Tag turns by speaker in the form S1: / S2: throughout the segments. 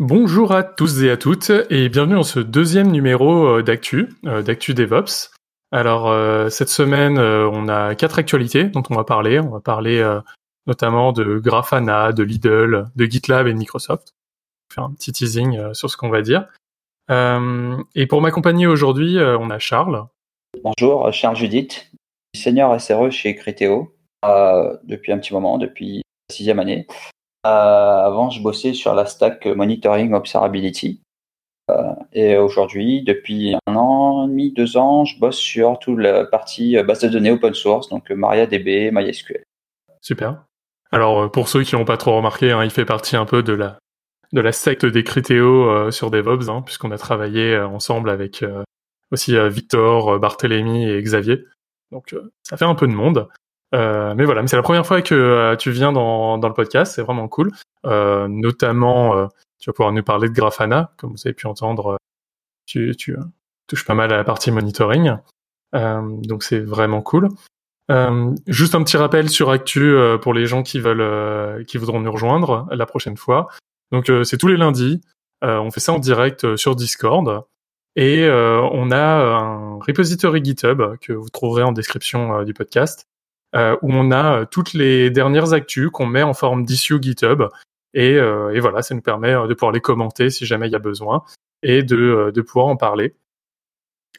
S1: Bonjour à tous et à toutes et bienvenue dans ce deuxième numéro euh, d'Actu, euh, d'Actu DevOps. Alors euh, cette semaine, on a quatre actualités dont on va parler. On va parler notamment de Grafana, de Lidl, de GitLab et de Microsoft. Faire un petit teasing sur ce qu'on va dire. et pour m'accompagner aujourd'hui, on a Charles.
S2: Bonjour, Charles Judith, senior SRE chez Criteo depuis un petit moment, depuis la sixième année. Euh, avant, je bossais sur la stack Monitoring Observability. Euh, et aujourd'hui, depuis un an et demi, deux ans, je bosse sur toute la partie euh, base de données open source, donc MariaDB, MySQL.
S1: Super. Alors, pour ceux qui n'ont pas trop remarqué, hein, il fait partie un peu de la, de la secte des Criteo sur DevOps, hein, puisqu'on a travaillé ensemble avec aussi Victor, Barthélémy et Xavier. Donc, ça fait un peu de monde. Euh, mais voilà, mais c'est la première fois que euh, tu viens dans, dans le podcast, c'est vraiment cool. Euh, notamment, tu vas pouvoir nous parler de Grafana, comme vous avez pu entendre, tu, tu touches pas mal à la partie monitoring, donc c'est vraiment cool. juste un petit rappel sur Actu pour les gens qui veulent, qui voudront nous rejoindre la prochaine fois. Donc c'est tous les lundis, on fait ça en direct sur Discord. Et on a un repository GitHub que vous trouverez en description du podcast euh, où on a euh, toutes les dernières actus qu'on met en forme d'issue GitHub. Et, euh, voilà, ça nous permet de pouvoir les commenter si jamais il y a besoin et de, de pouvoir en parler.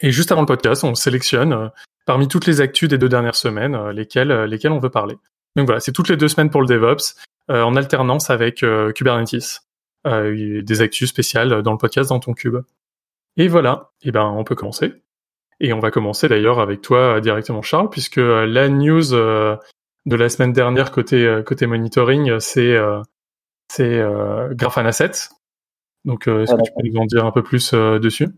S1: Et juste avant le podcast, on sélectionne parmi toutes les actus des deux dernières semaines lesquelles, lesquelles on veut parler. Donc voilà, c'est toutes les deux semaines pour le DevOps, en alternance avec Kubernetes. des actus spéciales dans le podcast dans ton cube. Et voilà, et ben on peut commencer. Et on va commencer d'ailleurs avec toi directement, Charles, puisque euh, la news euh, de la semaine dernière côté euh, côté monitoring, c'est c'est Grafana 7. Donc, est-ce que tu peux nous en dire un peu plus dessus?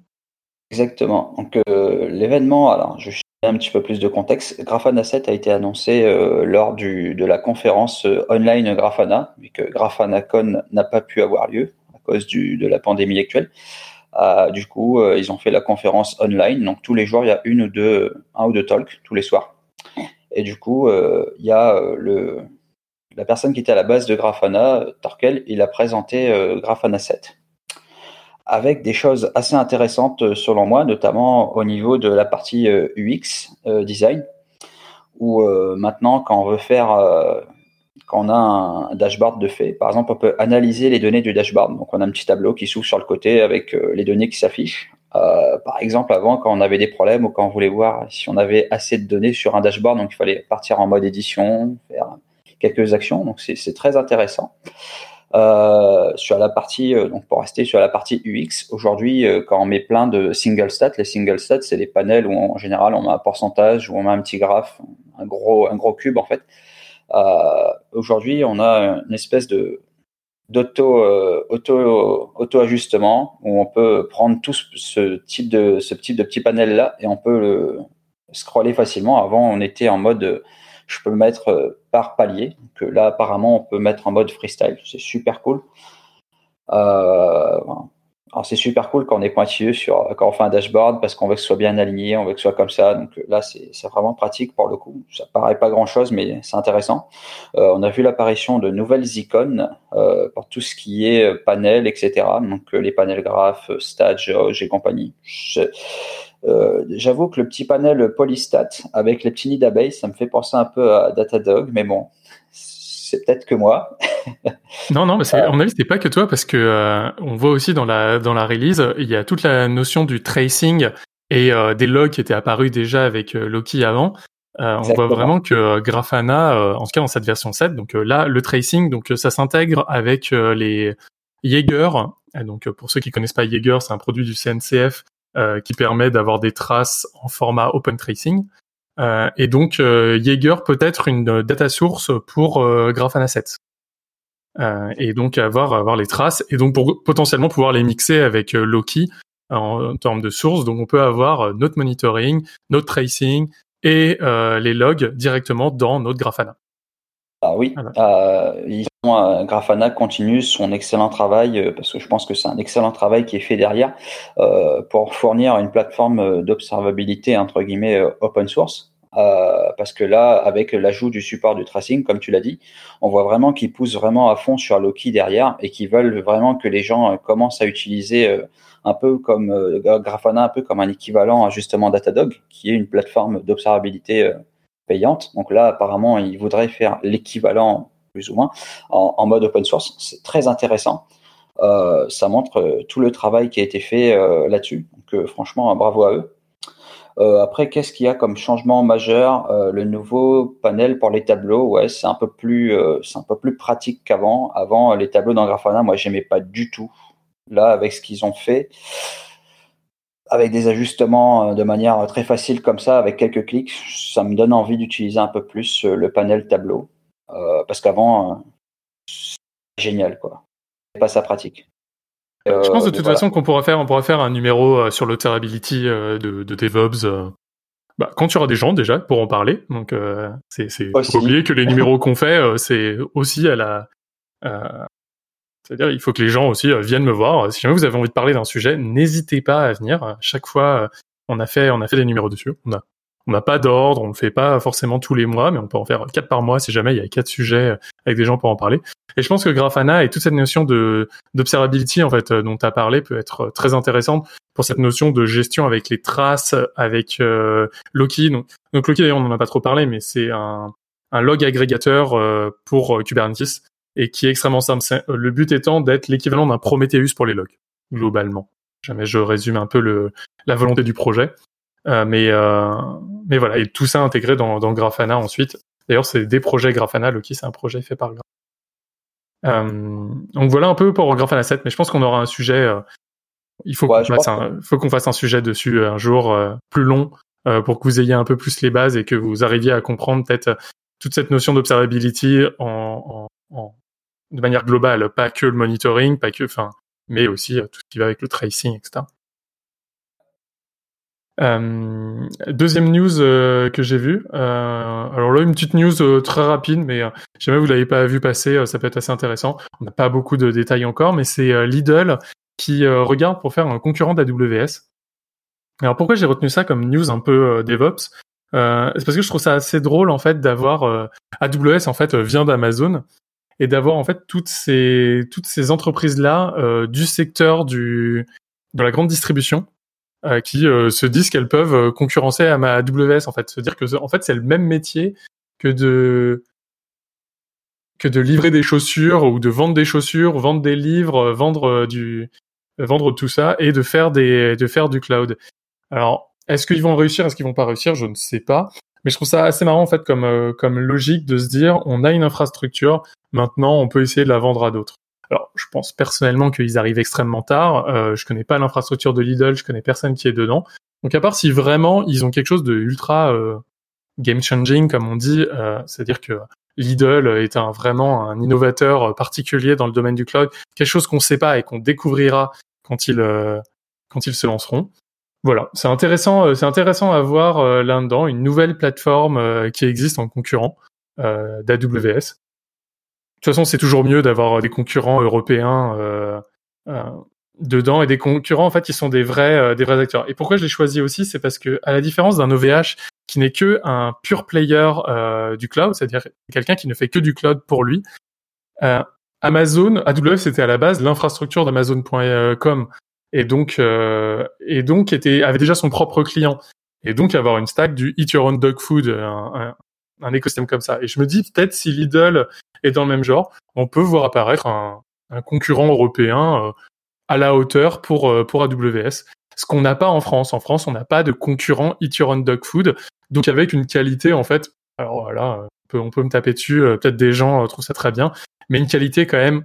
S2: Exactement. Donc, l'événement, alors je vais un petit peu plus de contexte. Grafana 7 a été annoncé lors du, de la conférence online Grafana, vu que GrafanaCon n'a pas pu avoir lieu à cause du, de la pandémie actuelle. Euh, du coup, euh, ils ont fait la conférence online. Donc tous les jours, il y a une ou deux, un ou deux talks tous les soirs. Et du coup, euh, il y a le, la personne qui était à la base de Grafana, Torkel, il a présenté Grafana 7 avec des choses assez intéressantes selon moi, notamment au niveau de la partie UX design, où maintenant quand on veut faire quand on a un dashboard de fait. Par exemple, on peut analyser les données du dashboard. Donc, on a un petit tableau qui s'ouvre sur le côté avec euh, les données qui s'affichent. Euh, par exemple, avant, quand on avait des problèmes ou quand on voulait voir si on avait assez de données sur un dashboard, donc il fallait partir en mode édition, faire quelques actions. Donc, c'est très intéressant. Euh, sur la partie, donc pour rester sur la partie UX, aujourd'hui, quand on met plein de single stats, les single stats, c'est des panels où en général on met un pourcentage, où on met un petit graphe, un gros, un gros cube en fait. Euh, aujourd'hui, on a une espèce de d'auto euh, auto auto ajustement où on peut prendre tout ce type de ce type de petit panel là et on peut le scroller facilement. Avant, on était en mode je peux mettre euh, par palier. Que là, apparemment, on peut mettre en mode freestyle. C'est super cool. Euh, alors c'est super cool quand on est pointilleux sur quand on fait un dashboard parce qu'on veut que ce soit bien aligné, on veut que ce soit comme ça. Donc là c'est vraiment pratique pour le coup. Ça paraît pas grand chose mais c'est intéressant. Euh, on a vu l'apparition de nouvelles icônes euh, pour tout ce qui est euh, panel, etc. Donc euh, les panels graphes, stats, Geoge et compagnie. J'avoue que le petit panel Polystat avec les petits nids d'abeilles, ça me fait penser un peu à Datadog, mais bon, c'est peut-être que moi.
S1: non, non, mais c'est, à mon avis, c'était pas que toi parce que euh, on voit aussi dans la dans la release, il y a toute la notion du tracing et euh, des logs qui étaient apparus déjà avec euh, Loki avant. on voit vraiment que Grafana, en tout cas dans cette version 7, donc là le tracing, donc ça s'intègre avec les Jaeger. Donc pour ceux qui connaissent pas Jaeger, c'est un produit du CNCF qui permet d'avoir des traces en format open tracing. Euh, et donc euh, Jaeger peut être une data source pour euh, Grafana 7. et donc avoir avoir les traces et donc pour potentiellement pouvoir les mixer avec Loki en, termes de sources. Donc on peut avoir notre monitoring, notre tracing et les logs directement dans notre Grafana.
S2: Ah oui, euh, Grafana continue son excellent travail parce que je pense que c'est un excellent travail qui est fait derrière pour fournir une plateforme d'observabilité entre guillemets open source parce que là, avec l'ajout du support du tracing, comme tu l'as dit, on voit vraiment qu'ils poussent vraiment à fond sur Loki derrière et qu'ils veulent vraiment que les gens commencent à utiliser un peu comme Grafana, un peu comme un équivalent justement Datadog, qui est une plateforme d'observabilité payante. Donc là, apparemment, ils voudraient faire l'équivalent plus ou moins en mode open source. C'est très intéressant. Euh, ça montre euh, tout le travail qui a été fait euh, là-dessus. Donc franchement, bravo à eux. après, qu'est-ce qu'il y a comme changement majeur Le nouveau panel pour les tableaux, ouais, c'est un peu plus, c'est un peu plus pratique qu'avant. Avant, les tableaux dans Grafana, moi, j'aimais pas du tout. Là, avec ce qu'ils ont fait, avec des ajustements de manière très facile comme ça, avec quelques clics, ça me donne envie d'utiliser un peu plus le panel tableau, parce qu'avant, c'est génial, quoi pas sa pratique.
S1: je pense de euh, toute façon qu'on pourra faire, on pourra faire un numéro euh, sur l'observability euh, de, de DevOps. Bah, quand tu auras des gens déjà pour en parler. Donc c'est c'est oublier que les numéros qu'on fait, c'est aussi à la c'est-à-dire, il faut que les gens aussi viennent me voir. Si jamais vous avez envie de parler d'un sujet, n'hésitez pas à venir. Chaque fois, on a fait, on a fait des numéros dessus. On a, on n'a pas d'ordre, on ne le fait pas forcément tous les mois, mais on peut en faire quatre par mois si jamais il y a quatre sujets avec des gens pour en parler. Et je pense que Grafana et toute cette notion de d'observability en fait euh, dont tu as parlé peut être très intéressante pour cette notion de gestion avec les traces, avec euh, Loki. Donc, Loki d'ailleurs on n'en a pas trop parlé, mais c'est un, un log agrégateur euh, pour Kubernetes et qui est extrêmement simple. Le but étant d'être l'équivalent d'un Prometheus pour les logs globalement. Jamais je résume un peu le, la volonté du projet. Euh, mais euh, mais voilà et tout ça intégré dans, dans Grafana ensuite. D'ailleurs c'est des projets Grafana. Loki c'est un projet fait par Grafana. Euh, donc voilà un peu pour Grafana 7, mais je pense qu'on aura un sujet. Euh, il faut qu'on fasse, un, fasse sujet dessus un jour plus long pour que vous ayez un peu plus les bases et que vous arriviez à comprendre peut-être toute cette notion d'observability en, en, en, de manière globale, pas que le monitoring, pas que, enfin, mais aussi tout ce qui va avec le tracing, etc. Euh, deuxième news euh, que j'ai vue. Euh, alors là, une petite news très rapide, mais si jamais vous l'avez pas vu passer, ça peut être assez intéressant. On n'a pas beaucoup de détails encore, mais c'est Lidl qui regarde pour faire un concurrent d'AWS. Alors pourquoi j'ai retenu ça comme news un peu DevOps C'est parce que je trouve ça assez drôle en fait d'avoir AWS en fait vient d'Amazon et d'avoir en fait toutes ces toutes ces entreprises là du secteur du de la grande distribution qui euh, se disent qu'elles peuvent euh, concurrencer à ma AWS en fait, se dire que en fait c'est le même métier que de que de livrer des chaussures ou de vendre des chaussures, vendre des livres, vendre du vendre tout ça et de faire des de faire du cloud. Alors, est-ce qu'ils vont réussir, est-ce qu'ils vont pas réussir, je ne sais pas. Mais je trouve ça assez marrant en fait comme comme logique de se dire on a une infrastructure, maintenant on peut essayer de la vendre à d'autres. Alors, je pense personnellement qu'ils arrivent extrêmement tard. Euh, je connais pas l'infrastructure de Lidl, je connais personne qui est dedans. Donc, à part si vraiment ils ont quelque chose de ultra euh, game changing, comme on dit, euh, c'est-à-dire que Lidl est un vraiment un innovateur particulier dans le domaine du cloud, quelque chose qu'on ne sait pas et qu'on découvrira quand ils euh, quand ils se lanceront. Voilà, c'est intéressant, euh, c'est intéressant à voir là-dedans une nouvelle plateforme qui existe en concurrent d'AWS toute façon, c'est toujours mieux d'avoir des concurrents européens euh, euh, dedans et des concurrents en fait qui sont des vrais euh, des vrais acteurs. Et pourquoi je l'ai choisi aussi, c'est parce que à la différence d'un OVH qui n'est que un pure player euh, du cloud, c'est-à-dire quelqu'un qui ne fait que du cloud pour lui, Amazon, AWS c'était à la base l'infrastructure d'Amazon.com et donc et donc était avait déjà son propre client et donc avoir une stack du Eat Your Own Dog Food, écosystème comme ça. Et je me dis peut-être si Lidl est dans le même genre, on peut voir apparaître un, un concurrent européen euh, à la hauteur pour euh, pour AWS. Ce qu'on n'a pas en France. En France, on n'a pas de concurrent Eat Your Own Dog Food, donc avec une qualité en fait. Alors voilà, on peut, on peut me taper dessus. Euh, peut-être des gens trouvent ça très bien, mais une qualité quand même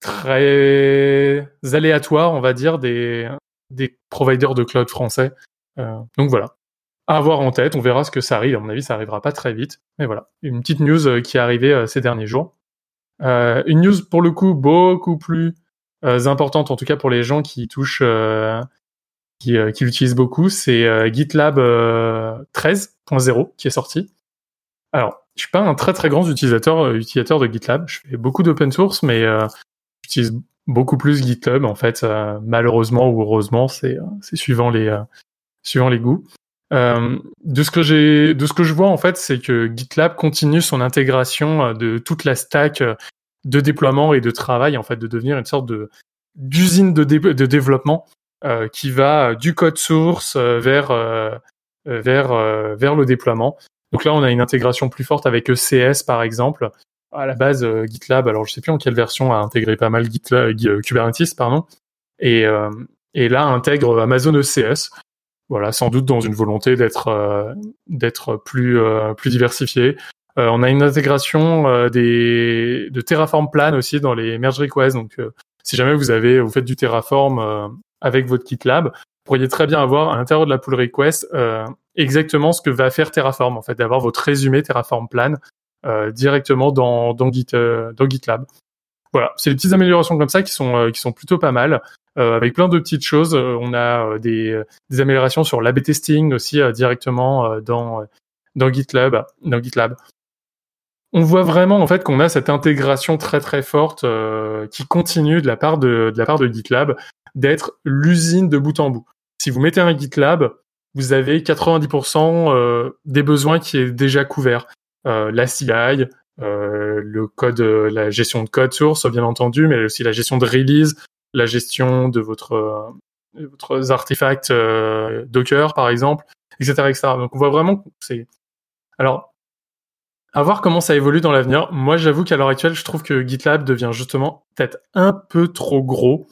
S1: très aléatoire, on va dire, des des providers de cloud français. donc voilà, à avoir en tête. On verra ce que ça arrive. À mon avis, ça arrivera pas très vite. Mais voilà, une petite news euh, qui est arrivée euh, ces derniers jours. Euh, une news pour le coup beaucoup plus importante, en tout cas pour les gens qui touchent, qui, qui l'utilisent beaucoup, c'est GitLab 13.0 qui est sorti. Alors, je suis pas un très très grand utilisateur utilisateur de GitLab. Je fais beaucoup d'open source, mais j'utilise beaucoup plus GitHub en fait. malheureusement ou heureusement, c'est c'est suivant les suivant les goûts. De ce que j'ai, de ce que je vois en fait, c'est que GitLab continue son intégration de toute la stack de déploiement et de travail, en fait, de devenir une sorte de d'usine de, de développement euh, qui va du code source euh, vers euh, vers vers le déploiement. Donc là, on a une intégration plus forte avec ECS par exemple. À la base, GitLab, alors je sais plus en quelle version a intégré pas mal GitLab, Kubernetes, pardon, et et là intègre Amazon ECS. Voilà, sans doute dans une volonté d'être d'être plus plus diversifié. on a une intégration de Terraform Plan aussi dans les merge requests. Donc si jamais vous avez vous faites du Terraform avec votre GitLab, vous pourriez très bien avoir à l'intérieur de la pull request euh, exactement ce que va faire Terraform, en fait, d'avoir votre résumé Terraform plan euh, directement dans, dans, Git, euh, dans GitLab. Voilà, c'est des petites améliorations comme ça qui sont, qui sont plutôt pas mal. Avec plein de petites choses, on a des, des améliorations sur l'AB testing aussi directement dans, GitLab, on voit vraiment en fait qu'on a cette intégration très très forte qui continue de la part de, GitLab d'être l'usine de bout en bout. Si vous mettez un GitLab, vous avez 90% euh, des besoins qui est déjà couvert. Euh, la CI, euh, la gestion de code source, bien entendu, mais aussi la gestion de release, la gestion de votre, votre artefacts Docker, par exemple, etc., etc. Donc on voit vraiment que c'est. Alors, à voir comment ça évolue dans l'avenir. Moi, j'avoue qu'à l'heure actuelle, je trouve que GitLab devient justement peut-être un peu trop gros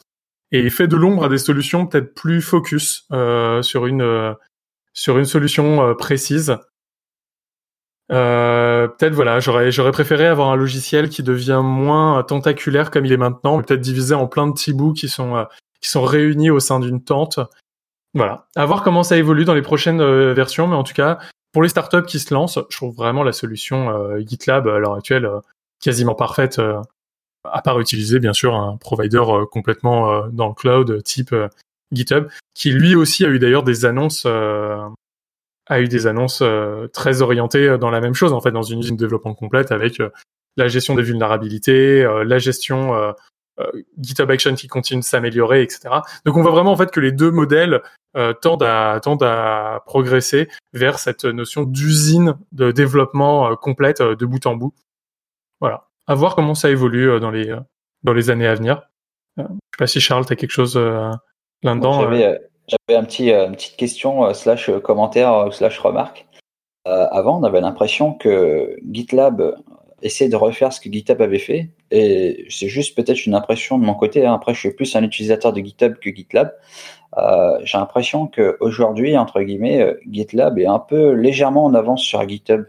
S1: et fait de l'ombre à des solutions peut-être plus focus euh, sur une euh, sur une solution euh, précise. Euh, peut-être voilà, j'aurais préféré avoir un logiciel qui devient moins tentaculaire comme il est maintenant, peut-être divisé en plein de petits bouts qui sont qui sont réunis au sein d'une tente. Voilà, à voir comment ça évolue dans les prochaines versions, mais en tout cas pour les startups qui se lancent, je trouve vraiment la solution GitLab à l'heure actuelle quasiment parfaite à part utiliser bien sûr un provider euh, complètement euh, dans le cloud type euh, GitHub, qui lui aussi a eu d'ailleurs des annonces a eu des annonces très orientées dans la même chose en fait dans une usine de développement complète avec la gestion des vulnérabilités, la gestion GitHub Action qui continue de s'améliorer, etc. Donc on voit vraiment en fait que les deux modèles tendent à tendent à progresser vers cette notion d'usine de développement complète de bout en bout. Voilà à voir comment ça évolue euh, dans les euh, dans les années à venir. Euh, je sais pas si Charles, tu as quelque chose là-dedans.
S2: J'avais un petit, une petite question slash commentaire slash remarque. avant, on avait l'impression que GitLab essayait de refaire ce que GitHub avait fait. Et c'est juste peut-être une impression de mon côté. Hein. Après, je suis plus un utilisateur de GitHub que GitLab. J'ai l'impression qu'aujourd'hui, entre guillemets, GitLab est un peu légèrement en avance sur GitHub.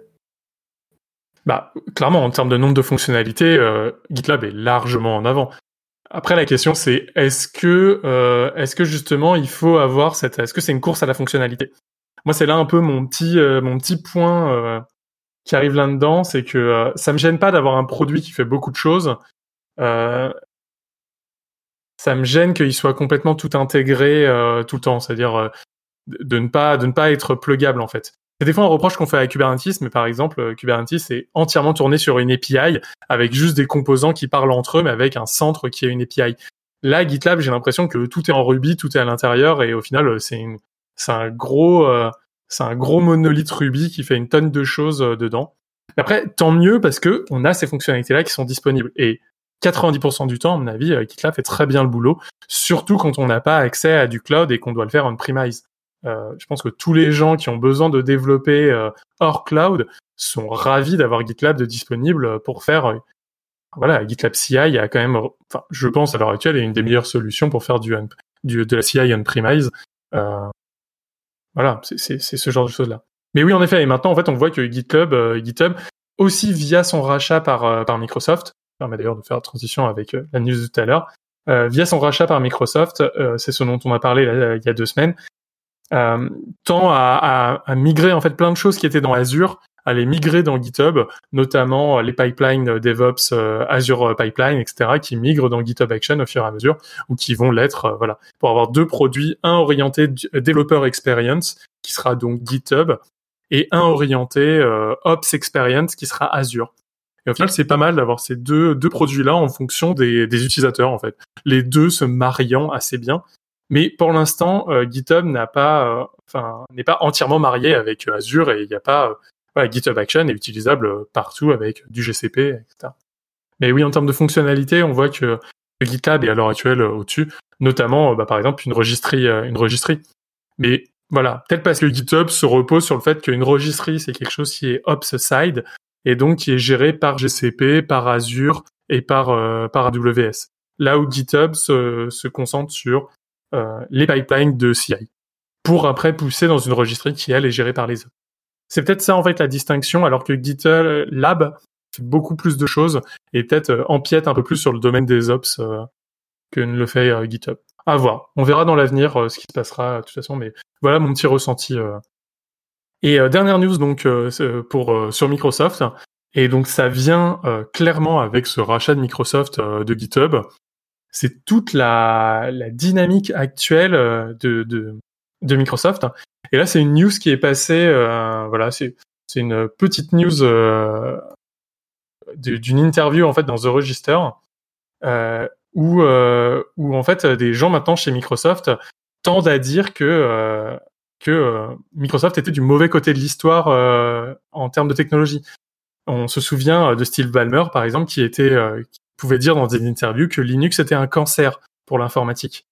S1: Bah, clairement, en termes de nombre de fonctionnalités, euh, GitLab est largement en avant. Après, la question c'est est-ce que, euh, est-ce que justement il faut avoir cette, est-ce que c'est une course à la fonctionnalité? Moi, c'est là un peu mon petit, euh, mon petit point qui arrive là-dedans, c'est que ça me gêne pas d'avoir un produit qui fait beaucoup de choses. ça me gêne qu'il soit complètement tout intégré tout le temps, c'est-à-dire de ne pas, de ne pas être plugable en fait. C'est des fois un reproche qu'on fait à Kubernetes, mais par exemple, euh, Kubernetes est entièrement tourné sur une API avec juste des composants qui parlent entre eux, mais avec un centre qui est une API. Là, GitLab, j'ai l'impression que tout est en Ruby, tout est à l'intérieur, et au final, euh, c'est un gros, euh, monolithe Ruby qui fait une tonne de choses dedans. Après, tant mieux parce que on a ces fonctionnalités-là qui sont disponibles. Et 90% du temps, à mon avis, GitLab fait très bien le boulot, surtout quand on n'a pas accès à du cloud et qu'on doit le faire on-premise. Euh, je pense que tous les gens qui ont besoin de développer euh, hors cloud sont ravis d'avoir GitLab de disponible pour faire euh, voilà, GitLab CI a quand même, enfin, je pense à l'heure actuelle, est une des meilleures solutions pour faire du, du de la CI on-premise. Euh, voilà, c'est ce genre de choses-là. Mais oui, en effet, et maintenant, en fait, on voit que GitHub, GitHub, aussi via son rachat par, par Microsoft, permet d'ailleurs de faire la transition avec la news de tout à l'heure, via son rachat par Microsoft, c'est ce dont on a parlé il y a deux semaines, euh, tend à, à, migrer en fait plein de choses qui étaient dans Azure à les migrer dans GitHub, notamment les pipelines DevOps euh, Azure Pipeline, etc., qui migrent dans GitHub Action au fur et à mesure, ou qui vont l'être, euh, voilà, pour avoir deux produits, un orienté Developer Experience, qui sera donc GitHub, et un orienté Ops Experience, qui sera Azure. Et au final, c'est pas mal d'avoir ces deux, deux produits-là en fonction des, des utilisateurs, en fait. Les deux se mariant assez bien Mais pour l'instant, GitHub n'a pas, enfin, n'est pas entièrement marié avec Azure et il n'y a pas, voilà, GitHub Action est utilisable partout avec du GCP, etc. Mais oui, en termes de fonctionnalité, on voit que GitLab est à l'heure actuelle au-dessus, notamment, bah, par exemple, une registrie, une registrie. Mais voilà, peut-être parce que GitHub se repose sur le fait qu'une registrie, c'est quelque chose qui est ops side et donc qui est géré par GCP, par Azure et par, euh, par AWS. Là où GitHub se, se concentre sur euh, les pipelines de CI pour après pousser dans une registrie qui, elle, est gérée par les autres. C'est peut-être ça, en fait, la distinction, alors que GitHub Lab fait beaucoup plus de choses et peut-être euh, empiète un peu plus sur le domaine des ops que ne le fait GitHub à voir. On verra dans l'avenir euh, ce qui se passera de toute façon, mais voilà mon petit ressenti. Euh. Et euh, dernière news donc pour sur Microsoft. Et donc ça vient clairement avec ce rachat de Microsoft de GitHub. C'est toute la, dynamique actuelle de, de, Microsoft. Et là, c'est une news qui est passée. voilà, c'est une petite news d'une interview en fait dans The Register où, euh, où en fait des gens maintenant chez Microsoft tendent à dire que euh, que euh, Microsoft était du mauvais côté de l'histoire euh, en termes de technologie. On se souvient de Steve Ballmer par exemple qui était pouvait dire dans des interviews que Linux était un cancer pour l'informatique.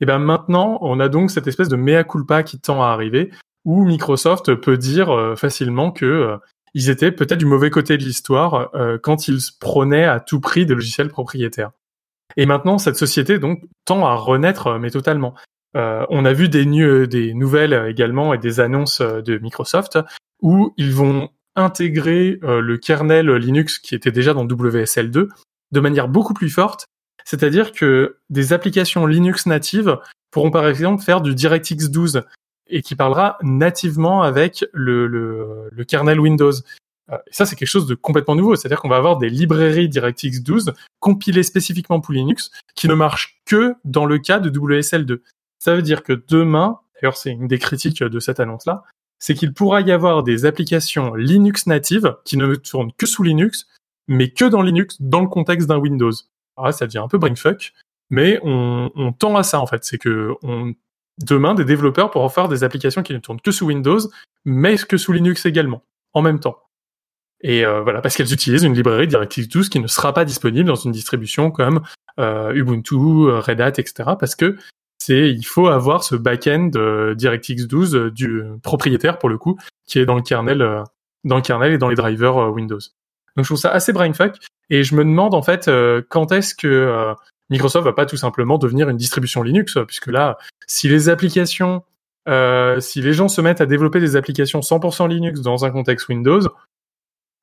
S1: Et ben maintenant, on a donc cette espèce de mea culpa qui tend à arriver où Microsoft peut dire facilement que ils étaient peut-être du mauvais côté de l'histoire quand ils prônaient à tout prix des logiciels propriétaires. Et maintenant, cette société donc tend à renaître, euh, mais totalement. Euh, on a vu des, des nouvelles également et des annonces euh, de Microsoft où ils vont intégrer le kernel Linux qui était déjà dans WSL2 de manière beaucoup plus forte. C'est-à-dire que des applications Linux natives pourront par exemple faire du DirectX 12 et qui parlera nativement avec le, le, le kernel Windows. Euh, et ça, c'est quelque chose de complètement nouveau. C'est-à-dire qu'on va avoir des librairies DirectX 12 compilées spécifiquement pour Linux qui ne marchent que dans le cas de WSL2. Ça veut dire que demain, d'ailleurs, c'est une des critiques de cette annonce-là, c'est qu'il pourra y avoir des applications Linux natives qui ne tournent que sous Linux, mais que dans Linux, dans le contexte d'un Windows. Alors là, ça devient un peu brainfuck, mais on, tend à ça, en fait. C'est que on, demain, des développeurs pourront faire des applications qui ne tournent que sous Windows, mais que sous Linux également, en même temps. Et euh, voilà, parce qu'elles utilisent une librairie DirectX 12 qui ne sera pas disponible dans une distribution comme euh, Ubuntu, Red Hat, etc. Parce que c'est, il faut avoir ce back-end euh, DirectX 12 du propriétaire pour le coup, qui est dans le kernel, dans le kernel et dans les drivers Windows. Donc je trouve ça assez brainfuck. Et je me demande en fait quand est-ce que Microsoft va pas tout simplement devenir une distribution Linux, puisque là, si les applications, si les gens se mettent à développer des applications 100% Linux dans un contexte Windows,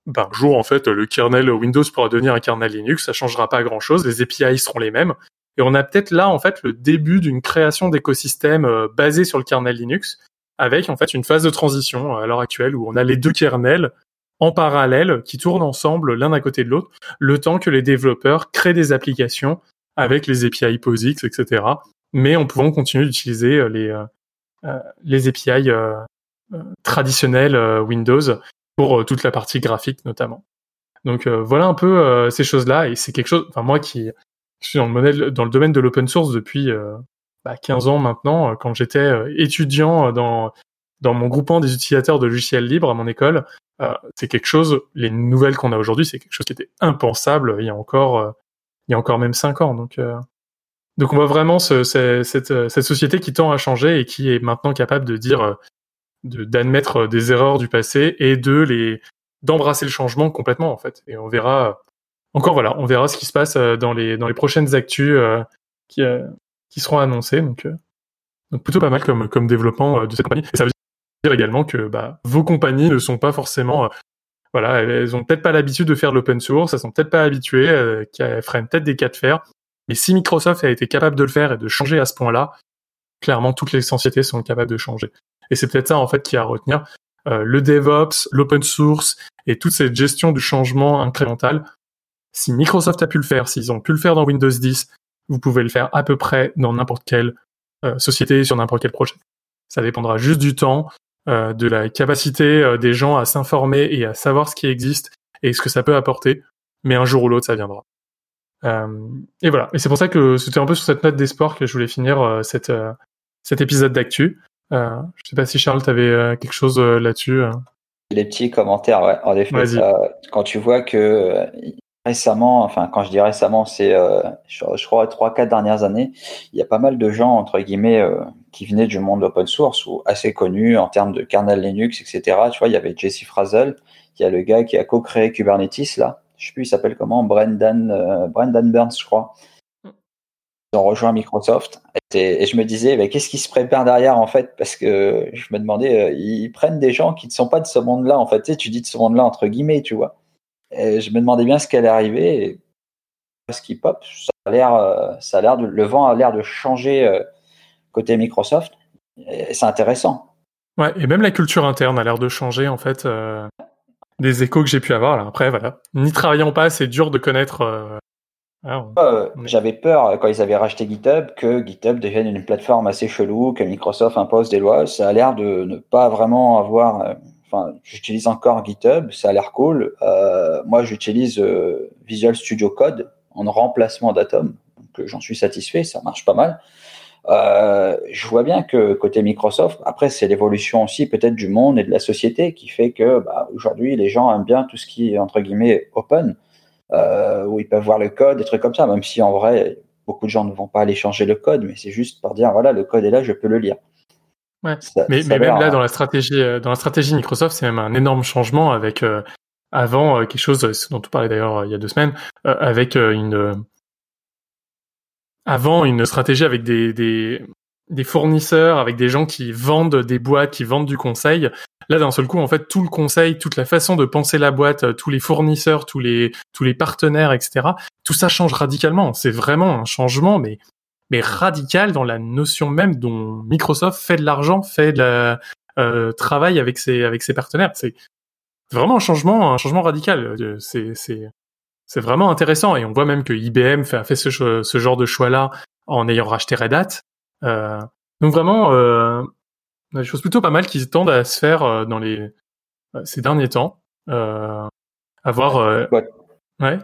S1: ben, jour, en fait, le kernel Windows pourra devenir un kernel Linux, ça changera pas grand chose, les API seront les mêmes. Et on a peut-être là, en fait, le début d'une création d'écosystème euh, sur le kernel Linux, avec, en fait, une phase de transition euh, à l'heure actuelle où on a les deux kernels en parallèle qui tournent ensemble l'un à côté de l'autre, le temps que les développeurs créent des applications avec les API POSIX, etc. Mais en pouvant continuer d'utiliser euh, les, les API traditionnels Windows pour euh, toute la partie graphique notamment. Donc euh, voilà un peu euh, ces choses-là et c'est quelque chose. Enfin moi qui suis dans le domaine de l'open source depuis bah, 15 ans maintenant, quand j'étais étudiant dans dans mon groupement des utilisateurs de logiciels libres à mon école, c'est quelque chose. Les nouvelles qu'on a aujourd'hui, c'est quelque chose qui était impensable il y a encore il y a encore même 5 ans. Donc donc on voit vraiment ce, cette, cette société qui tend à changer et qui est maintenant capable de dire d'admettre des erreurs du passé et de les d'embrasser le changement complètement en fait. Et on verra encore voilà, on verra ce qui se passe euh, dans les dans les prochaines actus euh, qui euh, qui seront annoncées. Donc, donc plutôt pas mal comme comme développement de cette compagnie. Dire également que bah, vos compagnies ne sont pas forcément voilà, elles ont peut-être pas l'habitude de faire l'open source, elles sont peut-être pas habituées, elles freinent peut-être des cas de fer. Mais si Microsoft a été capable de le faire et de changer à ce point-là, clairement toutes les sociétés sont capables de changer. Et c'est peut-être ça en fait qui à retenir. Euh, le DevOps, l'open source et toute cette gestion du changement incrémental. Si Microsoft a pu le faire, s'ils ont pu le faire dans Windows 10, vous pouvez le faire à peu près dans n'importe quelle euh, société sur n'importe quel projet. Ça dépendra juste du temps, euh, de la capacité des gens à s'informer et à savoir ce qui existe et ce que ça peut apporter. Mais un jour ou l'autre, ça viendra. et voilà. Et c'est pour ça que c'était un peu sur cette note d'espoir que je voulais finir cette, cet épisode d'actu. je sais pas si Charles, tu avais quelque chose là-dessus.
S2: Les petits commentaires, ouais. En effet, quand tu vois que récemment, enfin quand je dis récemment, c'est euh, je, crois trois quatre dernières années, il y a pas mal de gens entre guillemets euh, qui venaient du monde open source ou assez connus en termes de kernel Linux, etc. Tu vois, il y avait Jesse Frazel, il y a le gars qui a co-créé Kubernetes là, je sais plus il s'appelle comment, Brendan euh, Brendan Burns, je crois. Ils ont rejoint Microsoft et, je me disais, qu'est-ce qui se prépare derrière en fait? Parce que je me demandais, ils prennent des gens qui ne sont pas de ce monde-là en fait. Tu, tu dis de ce monde-là entre guillemets, tu vois et je me demandais bien ce qui allait arriver. Et ce qui pop, ça a l'air, euh, ça a l'air de, le vent a l'air de changer euh, côté Microsoft. Et c'est intéressant.
S1: Ouais, et même la culture interne a l'air de changer en fait. Euh, des échos que j'ai pu avoir. Là. Après, voilà, n'y travaillant pas, c'est dur de connaître.
S2: Ah, j'avais peur quand ils avaient racheté GitHub que GitHub devienne une plateforme assez chelou, que Microsoft impose des lois. Ça a l'air de ne pas vraiment avoir j'utilise encore GitHub, ça a l'air cool. Euh, moi, j'utilise euh, Visual Studio Code en remplacement d'Atom, donc euh, j'en suis satisfait, ça marche pas mal. je vois bien que côté Microsoft, après c'est l'évolution aussi peut-être du monde et de la société qui fait que bah, aujourd'hui les gens aiment bien tout ce qui est entre guillemets open, où ils peuvent voir le code, des trucs comme ça, même si en vrai beaucoup de gens ne vont pas aller changer le code, mais c'est juste pour dire voilà le code est là, je peux le lire.
S1: Ouais. mais, mais même là, dans la stratégie, euh, dans la stratégie Microsoft, c'est même un énorme changement avec euh, avant euh, quelque chose dont on parlait d'ailleurs il y a deux semaines, avec une avant une stratégie avec des, des des fournisseurs, avec des gens qui vendent des boîtes, qui vendent du conseil. Là, d'un seul coup, en fait, tout le conseil, toute la façon de penser la boîte, tous les fournisseurs, tous les tous les partenaires, etc. Tout ça change radicalement. C'est vraiment un changement, mais mais radical dans la notion même dont Microsoft fait de l'argent, fait de la, euh, travaille avec ses avec ses partenaires. C'est vraiment un changement, un changement radical. Euh, c'est c'est c'est vraiment intéressant et on voit même que IBM fait, a fait ce, ce genre de choix là en ayant racheté Red Hat. Euh, donc vraiment, euh, des choses plutôt pas mal qui tendent à se faire euh, dans les ces derniers temps. Euh, avoir ouais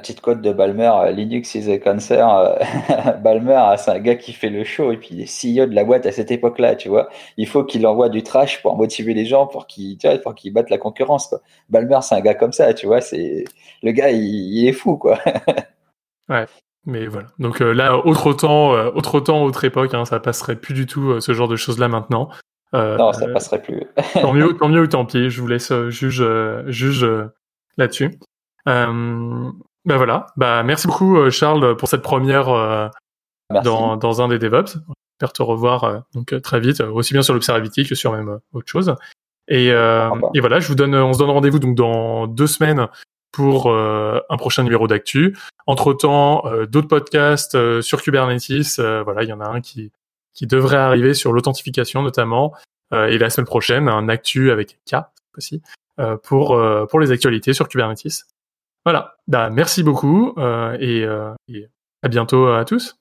S2: petite quote de Balmer, euh, Linux is a cancer. Euh, Balmer, ah, c'est un gars qui fait le show et puis il est CEO de la boîte à cette époque-là, tu vois. Il faut qu'il envoie du trash pour motiver les gens, pour qu'ils, pour qu'ils battent la concurrence, quoi. Balmer, c'est un gars comme ça, tu vois. C'est le gars, il, est fou, quoi.
S1: ouais. Mais voilà. Donc euh, là, autre temps, autre temps, autre époque, hein, ça passerait plus du tout ce genre de choses là maintenant.
S2: non, ça passerait plus.
S1: tant mieux, tant mieux ou tant pis. Je vous laisse juge, juge là-dessus. Ben voilà. Bah merci beaucoup euh, Charles pour cette première euh, dans, dans un des DevOps. J'espère te revoir euh, donc très vite, aussi bien sur l'observability que sur même autre chose. Et, et voilà, je vous donne, on se donne rendez-vous donc dans deux semaines pour un prochain numéro d'actu. Entre temps, d'autres podcasts sur Kubernetes. voilà, il y en a un qui qui devrait arriver sur l'authentification notamment. et la semaine prochaine, un actu avec K aussi pour pour les actualités sur Kubernetes. Voilà. Bah, merci beaucoup euh, euh, et à bientôt à tous.